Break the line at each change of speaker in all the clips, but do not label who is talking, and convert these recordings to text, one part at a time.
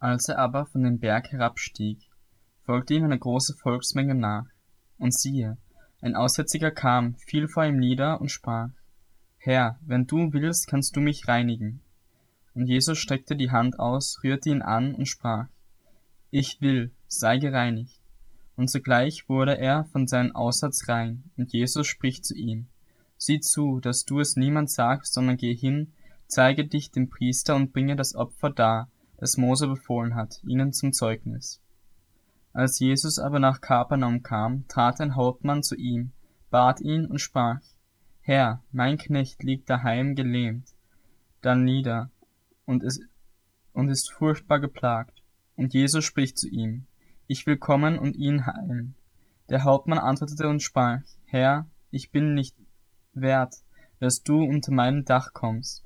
Als er aber von dem Berg herabstieg, folgte ihm eine große Volksmenge nach. Und siehe, ein Aussätziger kam, fiel vor ihm nieder und sprach, Herr, wenn du willst, kannst du mich reinigen. Und Jesus streckte die Hand aus, rührte ihn an und sprach, Ich will, sei gereinigt. Und sogleich wurde er von seinem Aussatz rein, und Jesus spricht zu ihm, Sieh zu, dass du es niemand sagst, sondern geh hin, zeige dich dem Priester und bringe das Opfer dar, das Mose befohlen hat, ihnen zum Zeugnis. Als Jesus aber nach Kapernaum kam, trat ein Hauptmann zu ihm, bat ihn und sprach, Herr, mein Knecht liegt daheim gelähmt, dann nieder und ist, und ist furchtbar geplagt. Und Jesus spricht zu ihm, ich will kommen und ihn heilen. Der Hauptmann antwortete und sprach, Herr, ich bin nicht wert, dass du unter mein Dach kommst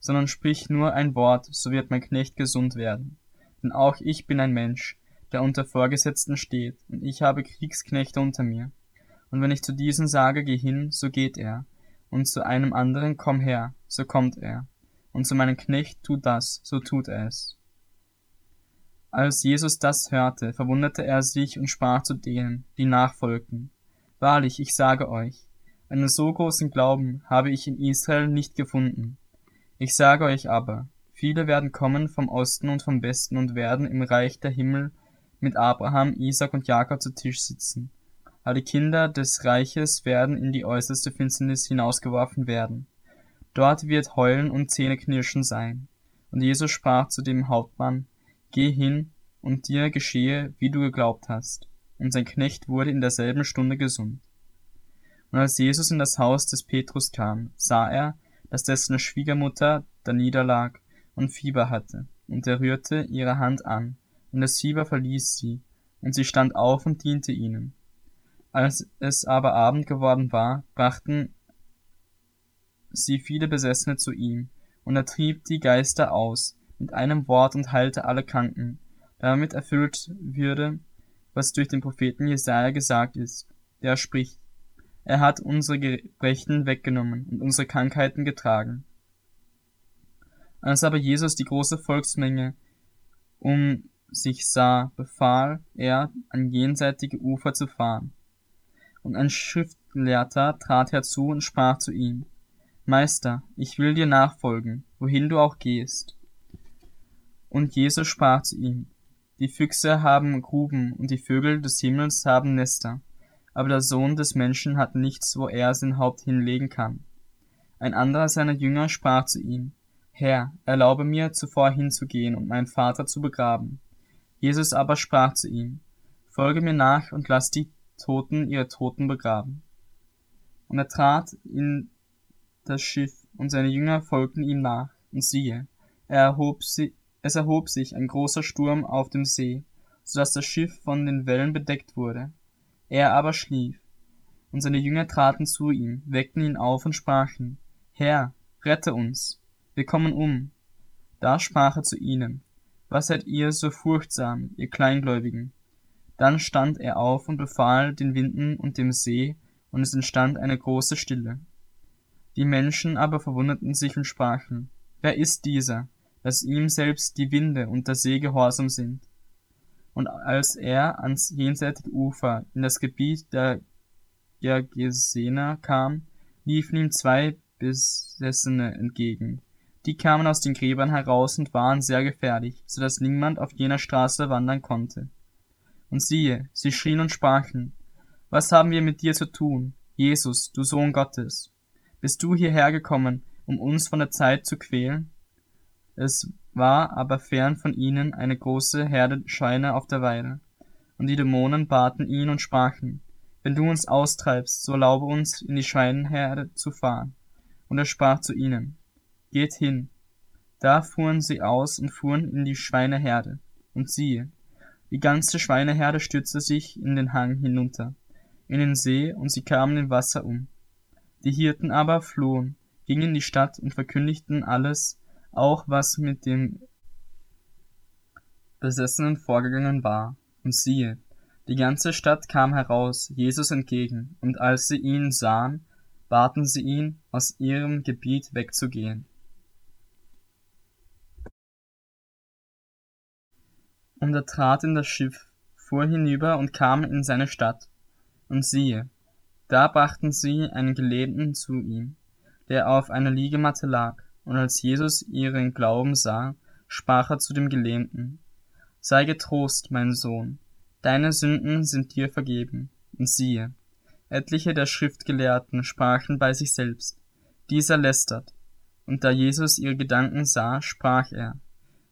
sondern sprich nur ein Wort, so wird mein Knecht gesund werden. Denn auch ich bin ein Mensch, der unter Vorgesetzten steht, und ich habe Kriegsknechte unter mir. Und wenn ich zu diesem sage, geh hin, so geht er, und zu einem anderen, komm her, so kommt er, und zu meinem Knecht, tu das, so tut er es. Als Jesus das hörte, verwunderte er sich und sprach zu denen, die nachfolgten, Wahrlich, ich sage euch, einen so großen Glauben habe ich in Israel nicht gefunden. Ich sage euch aber, viele werden kommen vom Osten und vom Westen und werden im Reich der Himmel mit Abraham, Isaac und Jakob zu Tisch sitzen. Die Kinder des Reiches werden in die äußerste Finsternis hinausgeworfen werden. Dort wird Heulen und Zähneknirschen sein. Und Jesus sprach zu dem Hauptmann, Geh hin, und dir geschehe, wie du geglaubt hast. Und sein Knecht wurde in derselben Stunde gesund. Und als Jesus in das Haus des Petrus kam, sah er, dass dessen Schwiegermutter da niederlag und Fieber hatte, und er rührte ihre Hand an, und das Fieber verließ sie, und sie stand auf und diente ihnen. Als es aber Abend geworden war, brachten sie viele Besessene zu ihm, und er trieb die Geister aus, mit einem Wort und heilte alle Kranken, damit erfüllt würde, was durch den Propheten Jesaja gesagt ist, der spricht, er hat unsere Gebrechen weggenommen und unsere Krankheiten getragen. Als aber Jesus die große Volksmenge um sich sah, befahl er, an jenseitige Ufer zu fahren. Und ein Schriftlehrter trat herzu und sprach zu ihm, Meister, ich will dir nachfolgen, wohin du auch gehst. Und Jesus sprach zu ihm, Die Füchse haben Gruben und die Vögel des Himmels haben Nester, aber der Sohn des Menschen hat nichts, wo er sein Haupt hinlegen kann. Ein anderer seiner Jünger sprach zu ihm, Herr, erlaube mir, zuvor hinzugehen und meinen Vater zu begraben. Jesus aber sprach zu ihm, Folge mir nach und lass die Toten ihre Toten begraben. Und er trat in das Schiff, und seine Jünger folgten ihm nach, und siehe, er erhob sie, es erhob sich ein großer Sturm auf dem See, so dass das Schiff von den Wellen bedeckt wurde. Er aber schlief. Und seine Jünger traten zu ihm, weckten ihn auf und sprachen, Herr, rette uns, wir kommen um. Da sprach er zu ihnen, Was seid ihr so furchtsam, ihr Kleingläubigen? Dann stand er auf und befahl den Winden und dem See, und es entstand eine große Stille. Die Menschen aber verwunderten sich und sprachen, Wer ist dieser, dass ihm selbst die Winde und der See gehorsam sind? Und als er ans jenseitige Ufer in das Gebiet der Gergesener kam, liefen ihm zwei Besessene entgegen. Die kamen aus den Gräbern heraus und waren sehr gefährlich, so dass niemand auf jener Straße wandern konnte. Und siehe, sie schrien und sprachen, Was haben wir mit dir zu tun, Jesus, du Sohn Gottes? Bist du hierher gekommen, um uns von der Zeit zu quälen? Es war aber fern von ihnen eine große Herde Schweine auf der Weide. Und die Dämonen baten ihn und sprachen, Wenn du uns austreibst, so erlaube uns, in die Schweineherde zu fahren. Und er sprach zu ihnen, Geht hin. Da fuhren sie aus und fuhren in die Schweineherde. Und siehe, die ganze Schweineherde stürzte sich in den Hang hinunter, in den See, und sie kamen im Wasser um. Die Hirten aber flohen, gingen in die Stadt und verkündigten alles, auch was mit dem Besessenen vorgegangen war. Und siehe, die ganze Stadt kam heraus Jesus entgegen, und als sie ihn sahen, baten sie ihn, aus ihrem Gebiet wegzugehen. Und er trat in das Schiff, fuhr hinüber und kam in seine Stadt. Und siehe, da brachten sie einen Gelähmten zu ihm, der auf einer Liegematte lag. Und als Jesus ihren Glauben sah, sprach er zu dem Gelähmten, Sei getrost, mein Sohn, deine Sünden sind dir vergeben. Und siehe, etliche der Schriftgelehrten sprachen bei sich selbst, dieser lästert. Und da Jesus ihre Gedanken sah, sprach er,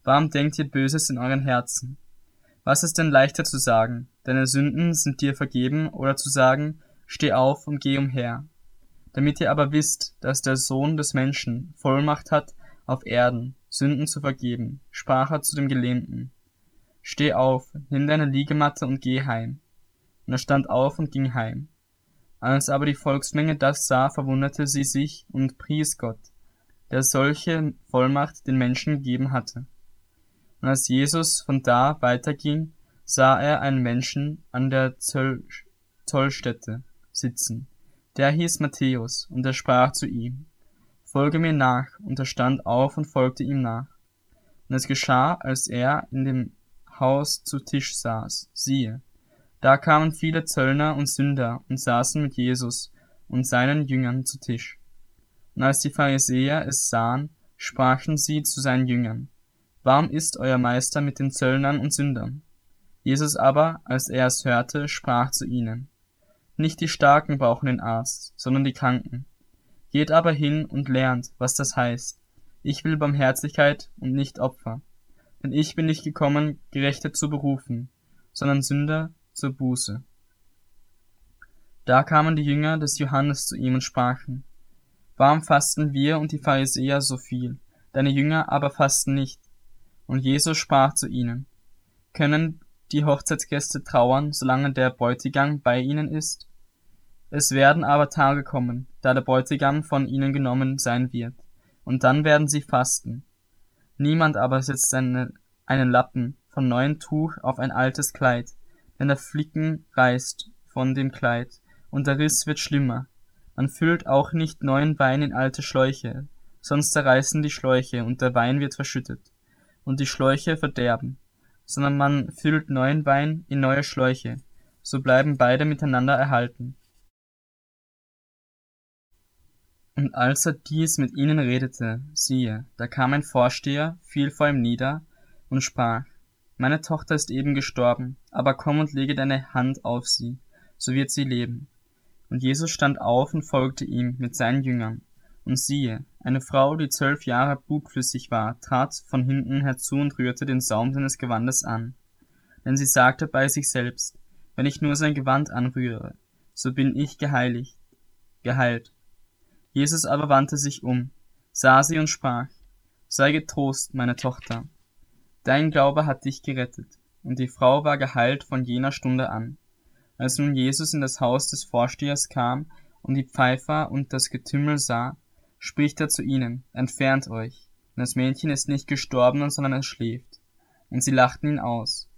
Warum denkt ihr Böses in euren Herzen? Was ist denn leichter zu sagen, deine Sünden sind dir vergeben, oder zu sagen, steh auf und geh umher? Damit ihr aber wisst, dass der Sohn des Menschen Vollmacht hat, auf Erden Sünden zu vergeben, sprach er zu dem Gelähmten. Steh auf, nimm deine Liegematte und geh heim. Und er stand auf und ging heim. Als aber die Volksmenge das sah, verwunderte sie sich und pries Gott, der solche Vollmacht den Menschen gegeben hatte. Und als Jesus von da weiterging, sah er einen Menschen an der Zoll Zollstätte sitzen. Der hieß Matthäus, und er sprach zu ihm, Folge mir nach, und er stand auf und folgte ihm nach. Und es geschah, als er in dem Haus zu Tisch saß, siehe, da kamen viele Zöllner und Sünder und saßen mit Jesus und seinen Jüngern zu Tisch. Und als die Pharisäer es sahen, sprachen sie zu seinen Jüngern, Warum ist euer Meister mit den Zöllnern und Sündern? Jesus aber, als er es hörte, sprach zu ihnen, Nicht die Starken brauchen den Arzt, sondern die Kranken. Geht aber hin und lernt, was das heißt. Ich will Barmherzigkeit und nicht Opfer. Denn ich bin nicht gekommen, Gerechte zu berufen, sondern Sünder zur Buße. Da kamen die Jünger des Johannes zu ihm und sprachen, Warum fasten wir und die Pharisäer so viel, deine Jünger aber fasten nicht? Und Jesus sprach zu ihnen, Können die Hochzeitsgäste trauern, solange der Bräutigam bei ihnen ist? Es werden aber Tage kommen, da der Bräutigam von ihnen genommen sein wird, und dann werden sie fasten. Niemand aber setzt eine, einen Lappen von neuem Tuch auf ein altes Kleid, denn der Flicken reißt von dem Kleid, und der Riss wird schlimmer. Man füllt auch nicht neuen Wein in alte Schläuche, sonst zerreißen die Schläuche, und der Wein wird verschüttet, und die Schläuche verderben, sondern man füllt neuen Wein in neue Schläuche, so bleiben beide miteinander erhalten. Und als er dies mit ihnen redete, siehe, da kam ein Vorsteher, fiel vor ihm nieder und sprach, meine Tochter ist eben gestorben, aber komm und lege deine Hand auf sie, so wird sie leben. Und Jesus stand auf und folgte ihm mit seinen Jüngern. Und siehe, eine Frau, die zwölf Jahre blutflüssig war, trat von hinten herzu und rührte den Saum seines Gewandes an. Denn sie sagte bei sich selbst, wenn ich nur sein Gewand anrühre, so bin ich geheiligt, geheilt. Jesus aber wandte sich um, sah sie und sprach, sei getrost, meine Tochter, Dein Glaube hat dich gerettet. Und die Frau war geheilt von jener Stunde an. Als nun Jesus in das Haus des Vorstehers kam und die Pfeifer und das Getümmel sah, spricht er zu ihnen, entfernt euch, denn das Mädchen ist nicht gestorben, sondern es schläft. Und sie lachten ihn aus.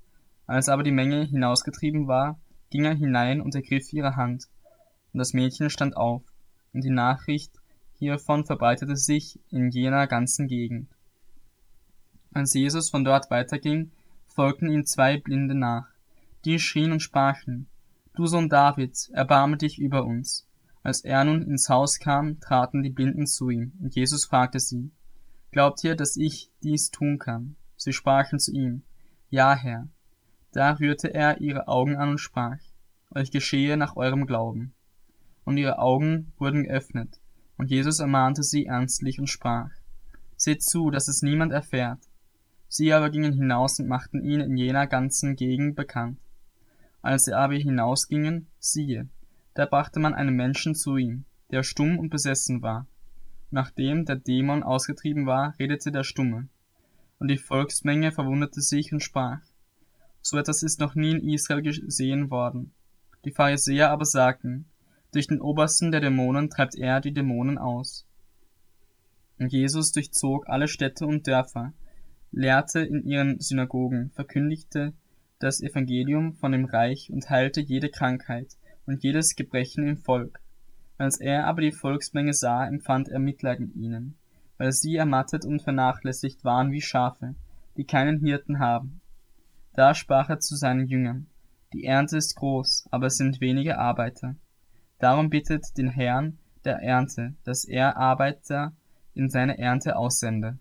Als aber die Menge hinausgetrieben war, ging er hinein und ergriff ihre Hand. Und das Mädchen stand auf, und die Nachricht hiervon verbreitete sich in jener ganzen Gegend. Als Jesus von dort weiterging, folgten ihm zwei Blinde nach. Die schrien und sprachen, Du Sohn Davids, erbarme dich über uns. Als er nun ins Haus kam, traten die Blinden zu ihm, und Jesus fragte sie, Glaubt ihr, dass ich dies tun kann? Sie sprachen zu ihm, Ja, Herr. Da rührte er ihre Augen an und sprach, Euch geschehe nach eurem Glauben. Und ihre Augen wurden geöffnet, und Jesus ermahnte sie ernstlich und sprach, Seht zu, dass es niemand erfährt, Sie aber gingen hinaus und machten ihn in jener ganzen Gegend bekannt. Als sie aber hinausgingen, siehe, da brachte man einen Menschen zu ihm, der stumm und besessen war. Nachdem der Dämon ausgetrieben war, redete der Stumme. Und die Volksmenge verwunderte sich und sprach, so etwas ist noch nie in Israel gesehen worden. Die Pharisäer aber sagten, durch den Obersten der Dämonen treibt er die Dämonen aus. Und Jesus durchzog alle Städte und Dörfer, lehrte in ihren Synagogen, verkündigte das Evangelium von dem Reich und heilte jede Krankheit und jedes Gebrechen im Volk. Als er aber die Volksmenge sah, empfand er Mitleid mit ihnen, weil sie ermattet und vernachlässigt waren wie Schafe, die keinen Hirten haben. Da sprach er zu seinen Jüngern, die Ernte ist groß, aber es sind wenige Arbeiter. Darum bittet den Herrn der Ernte, dass er Arbeiter in seine Ernte aussende.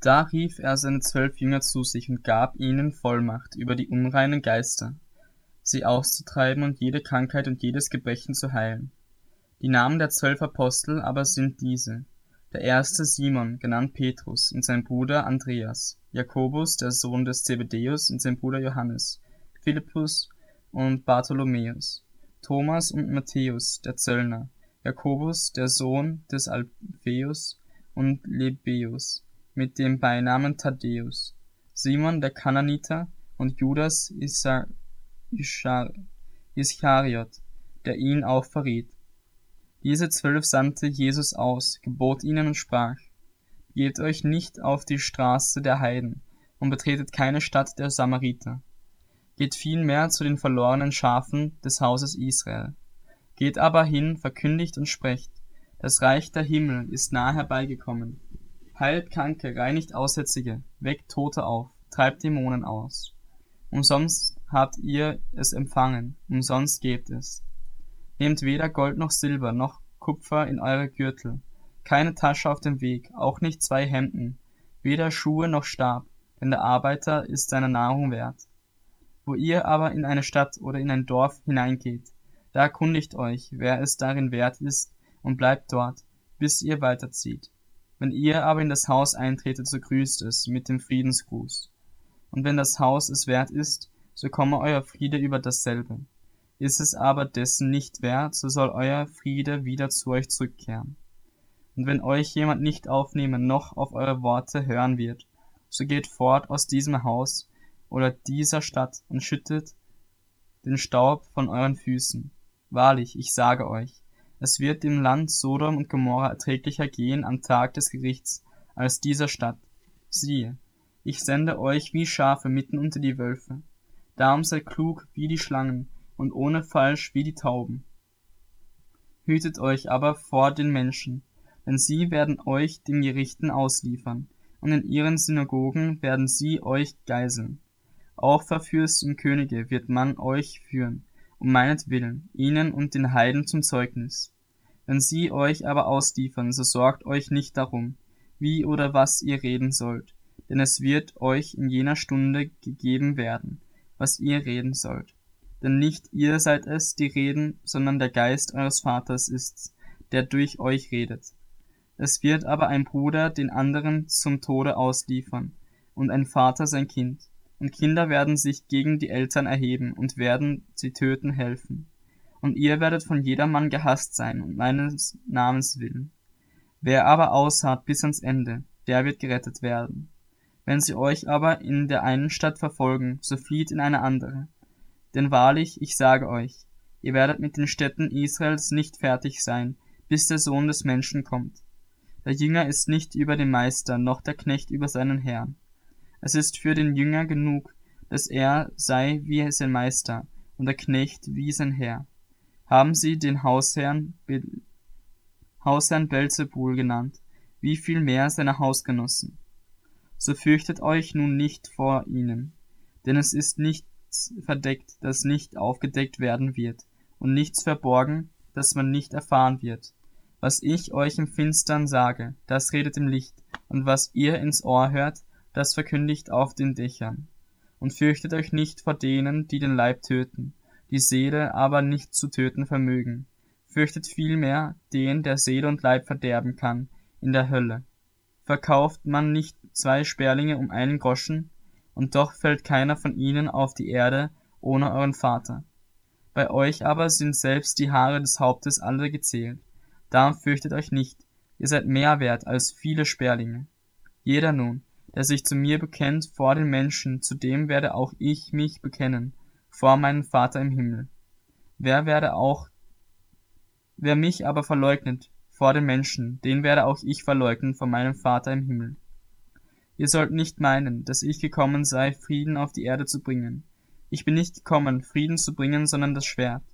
Da rief er seine zwölf Jünger zu sich und gab ihnen Vollmacht über die unreinen Geister, sie auszutreiben und jede Krankheit und jedes Gebrechen zu heilen. Die Namen der zwölf Apostel aber sind diese. Der erste Simon, genannt Petrus, und sein Bruder Andreas, Jakobus, der Sohn des Zebedäus, und sein Bruder Johannes, Philippus und Bartholomäus, Thomas und Matthäus, der Zöllner, Jakobus, der Sohn des Alpheus und Lebäus, mit dem Beinamen Thaddäus, Simon der Kananiter und Judas Ischariot, der ihn auch verriet. Diese zwölf sandte Jesus aus, gebot ihnen und sprach, Geht euch nicht auf die Straße der Heiden und betretet keine Stadt der Samariter. Geht vielmehr zu den verlorenen Schafen des Hauses Israel. Geht aber hin, verkündigt und sprecht, das Reich der Himmel ist nahe herbeigekommen heilt Kranke, reinigt Aussätzige, weckt Tote auf, treibt Dämonen aus. Umsonst habt ihr es empfangen, umsonst gebt es. Nehmt weder Gold noch Silber noch Kupfer in eure Gürtel, keine Tasche auf dem Weg, auch nicht zwei Hemden, weder Schuhe noch Stab, denn der Arbeiter ist seiner Nahrung wert. Wo ihr aber in eine Stadt oder in ein Dorf hineingeht, da erkundigt euch, wer es darin wert ist, und bleibt dort, bis ihr weiterzieht. Wenn ihr aber in das Haus eintretet, so grüßt es mit dem Friedensgruß. Und wenn das Haus es wert ist, so komme euer Friede über dasselbe. Ist es aber dessen nicht wert, so soll euer Friede wieder zu euch zurückkehren. Und wenn euch jemand nicht aufnehmen noch auf eure Worte hören wird, so geht fort aus diesem Haus oder dieser Stadt und schüttet den Staub von euren Füßen. Wahrlich, ich sage euch, es wird dem Land Sodom und Gomorra erträglicher gehen am Tag des Gerichts als dieser Stadt. Siehe, ich sende euch wie Schafe mitten unter die Wölfe. Darum seid klug wie die Schlangen und ohne Falsch wie die Tauben. Hütet euch aber vor den Menschen, denn sie werden euch den Gerichten ausliefern, und in ihren Synagogen werden sie euch geiseln. Auch vor und Könige wird man euch führen, um meinetwillen, ihnen und den Heiden zum Zeugnis. Wenn sie euch aber ausliefern, so sorgt euch nicht darum, wie oder was ihr reden sollt, denn es wird euch in jener Stunde gegeben werden, was ihr reden sollt. Denn nicht ihr seid es, die reden, sondern der Geist eures Vaters ist's, der durch euch redet. Es wird aber ein Bruder den anderen zum Tode ausliefern, und ein Vater sein Kind und Kinder werden sich gegen die Eltern erheben und werden sie töten helfen. Und ihr werdet von jedermann gehasst sein, um meines Namens willen. Wer aber ausharrt bis ans Ende, der wird gerettet werden. Wenn sie euch aber in der einen Stadt verfolgen, so flieht in eine andere. Denn wahrlich, ich sage euch, ihr werdet mit den Städten Israels nicht fertig sein, bis der Sohn des Menschen kommt. Der Jünger ist nicht über den Meister, noch der Knecht über seinen Herrn. Es ist für den Jünger genug, dass er sei wie sein Meister und der Knecht wie sein Herr. Haben sie den Hausherrn, Be Hausherrn Belzebul genannt, wie viel mehr seine Hausgenossen. So fürchtet euch nun nicht vor ihnen, denn es ist nichts verdeckt, das nicht aufgedeckt werden wird, und nichts verborgen, das man nicht erfahren wird. Was ich euch im Finstern sage, das redet im Licht, und was ihr ins Ohr hört, das verkündigt auf den Dächern. Und fürchtet euch nicht vor denen, die den Leib töten, die Seele aber nicht zu töten vermögen. Fürchtet vielmehr den, der Seele und Leib verderben kann, in der Hölle. Verkauft man nicht zwei Sperlinge um einen Groschen, und doch fällt keiner von ihnen auf die Erde ohne euren Vater. Bei euch aber sind selbst die Haare des Hauptes alle gezählt. Darum fürchtet euch nicht, ihr seid mehr wert als viele Sperlinge. Jeder nun, der sich zu mir bekennt vor den Menschen, zu dem werde auch ich mich bekennen, vor meinem Vater im Himmel. Wer werde auch, wer mich aber verleugnet vor den Menschen, den werde auch ich verleugnen vor meinem Vater im Himmel. Ihr sollt nicht meinen, dass ich gekommen sei, Frieden auf die Erde zu bringen. Ich bin nicht gekommen, Frieden zu bringen, sondern das Schwert.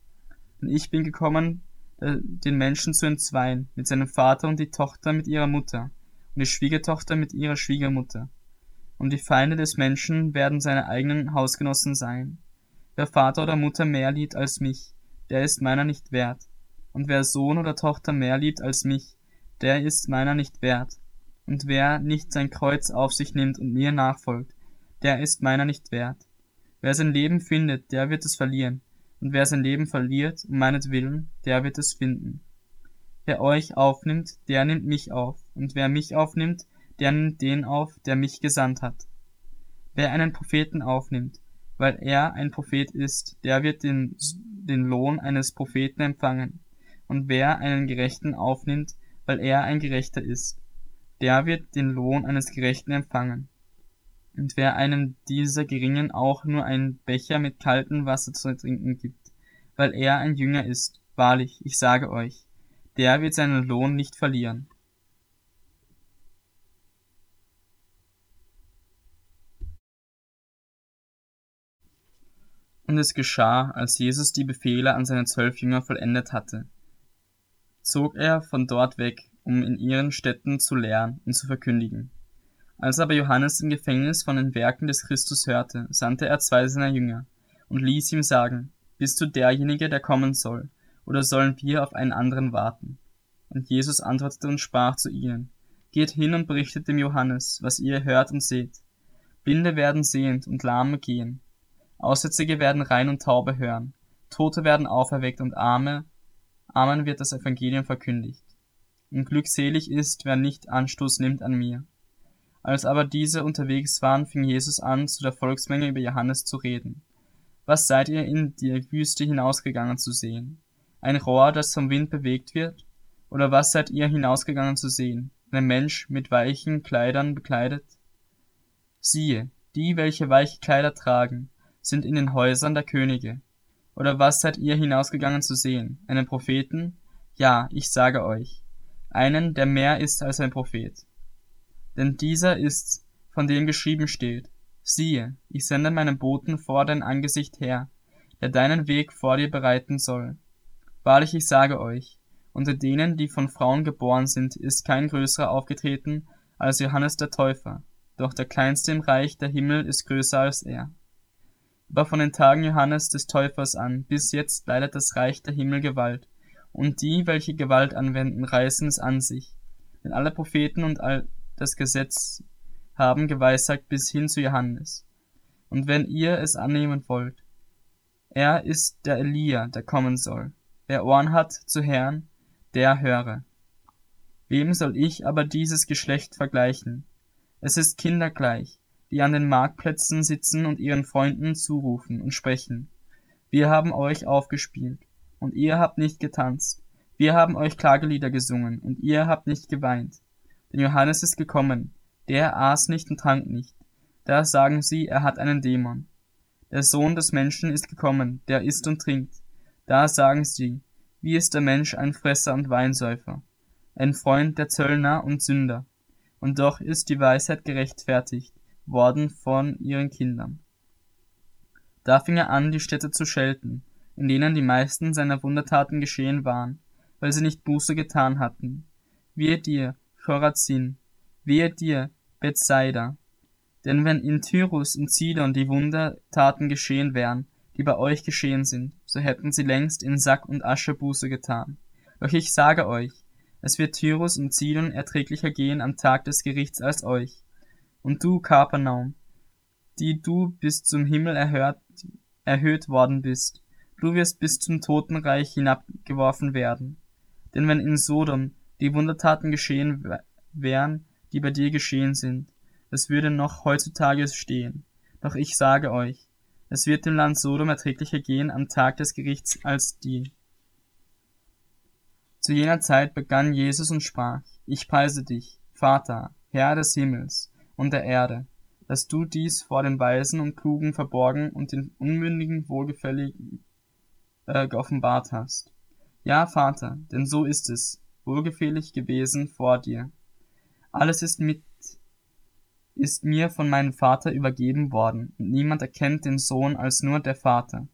Und ich bin gekommen, äh, den Menschen zu entzweien, mit seinem Vater und die Tochter mit ihrer Mutter und die Schwiegertochter mit ihrer Schwiegermutter. Und die Feinde des Menschen werden seine eigenen Hausgenossen sein. Wer Vater oder Mutter mehr liebt als mich, der ist meiner nicht wert. Und wer Sohn oder Tochter mehr liebt als mich, der ist meiner nicht wert. Und wer nicht sein Kreuz auf sich nimmt und mir nachfolgt, der ist meiner nicht wert. Wer sein Leben findet, der wird es verlieren, und wer sein Leben verliert, um meinetwillen, der wird es finden. Wer euch aufnimmt, der nimmt mich auf, und wer mich aufnimmt, der nimmt den auf, der mich gesandt hat. Wer einen Propheten aufnimmt, weil er ein Prophet ist, der wird den, den Lohn eines Propheten empfangen. Und wer einen Gerechten aufnimmt, weil er ein Gerechter ist, der wird den Lohn eines Gerechten empfangen. Und wer einem dieser Geringen auch nur einen Becher mit kaltem Wasser zu trinken gibt, weil er ein Jünger ist, wahrlich, ich sage euch, der wird seinen Lohn nicht verlieren. Und es geschah, als Jesus die Befehle an seine zwölf Jünger vollendet hatte, zog er von dort weg, um in ihren Städten zu lehren und zu verkündigen. Als aber Johannes im Gefängnis von den Werken des Christus hörte, sandte er zwei seiner Jünger und ließ ihm sagen, Bist du derjenige, der kommen soll, oder sollen wir auf einen anderen warten? Und Jesus antwortete und sprach zu ihnen, Geht hin und berichtet dem Johannes, was ihr hört und seht. Blinde werden sehend und Lahme gehen. Aussätzige werden rein und taube hören. Tote werden auferweckt und Arme, Armen wird das Evangelium verkündigt. Und glückselig ist, wer nicht Anstoß nimmt an mir. Als aber diese unterwegs waren, fing Jesus an, zu der Volksmenge über Johannes zu reden. Was seid ihr in die Wüste hinausgegangen zu sehen? Ein Rohr, das vom Wind bewegt wird? Oder was seid ihr hinausgegangen zu sehen? Ein Mensch mit weichen Kleidern bekleidet? Siehe, die, welche weiche Kleider tragen, sind in den Häusern der Könige. Oder was seid ihr hinausgegangen zu sehen? Einen Propheten? Ja, ich sage euch, einen, der mehr ist als ein Prophet. Denn dieser ist's, von dem geschrieben steht, siehe, ich sende meinen Boten vor dein Angesicht her, der deinen Weg vor dir bereiten soll. Wahrlich, ich sage euch, unter denen, die von Frauen geboren sind, ist kein größerer aufgetreten als Johannes der Täufer, doch der kleinste im Reich der Himmel ist größer als er. Aber von den Tagen Johannes des Täufers an bis jetzt leidet das Reich der Himmel Gewalt, und die, welche Gewalt anwenden, reißen es an sich. Denn alle Propheten und all das Gesetz haben geweissagt bis hin zu Johannes. Und wenn ihr es annehmen wollt, er ist der Elia, der kommen soll. Wer Ohren hat zu Herrn, der höre. Wem soll ich aber dieses Geschlecht vergleichen? Es ist kindergleich, die an den Marktplätzen sitzen und ihren Freunden zurufen und sprechen. Wir haben euch aufgespielt, und ihr habt nicht getanzt. Wir haben euch Klagelieder gesungen, und ihr habt nicht geweint. Denn Johannes ist gekommen, der aß nicht und trank nicht. Da sagen sie, er hat einen Dämon. Der Sohn des Menschen ist gekommen, der isst und trinkt. Da sagen sie, wie ist der Mensch ein Fresser und Weinsäufer, ein Freund der Zöllner und Sünder. Und doch ist die Weisheit gerechtfertigt worden von ihren Kindern. Da fing er an, die Städte zu schelten, in denen die meisten seiner Wundertaten geschehen waren, weil sie nicht Buße getan hatten. Wehe dir, Chorazin, wehe dir, Bethsaida. Denn wenn in Tyrus und Sidon die Wundertaten geschehen wären, die bei euch geschehen sind, so hätten sie längst in Sack und Asche Buße getan. Doch ich sage euch, es wird Tyrus und Sidon erträglicher gehen am Tag des Gerichts als euch. Und du, Kapernaum, die du bis zum Himmel erhört, erhöht worden bist, du wirst bis zum Totenreich hinabgeworfen werden. Denn wenn in Sodom die Wundertaten geschehen wären, die bei dir geschehen sind, es würde noch heutzutage stehen. Doch ich sage euch, es wird dem Land Sodom erträglicher gehen am Tag des Gerichts als die. Zu jener Zeit begann Jesus und sprach, ich preise dich, Vater, Herr des Himmels und der Erde, dass du dies vor den Weisen und Klugen verborgen und den Unmündigen wohlgefälligen äh, geoffenbart hast. Ja, Vater, denn so ist es, wohlgefällig gewesen vor dir. Alles ist mit ist mir von meinem Vater übergeben worden, und niemand erkennt den Sohn als nur der Vater,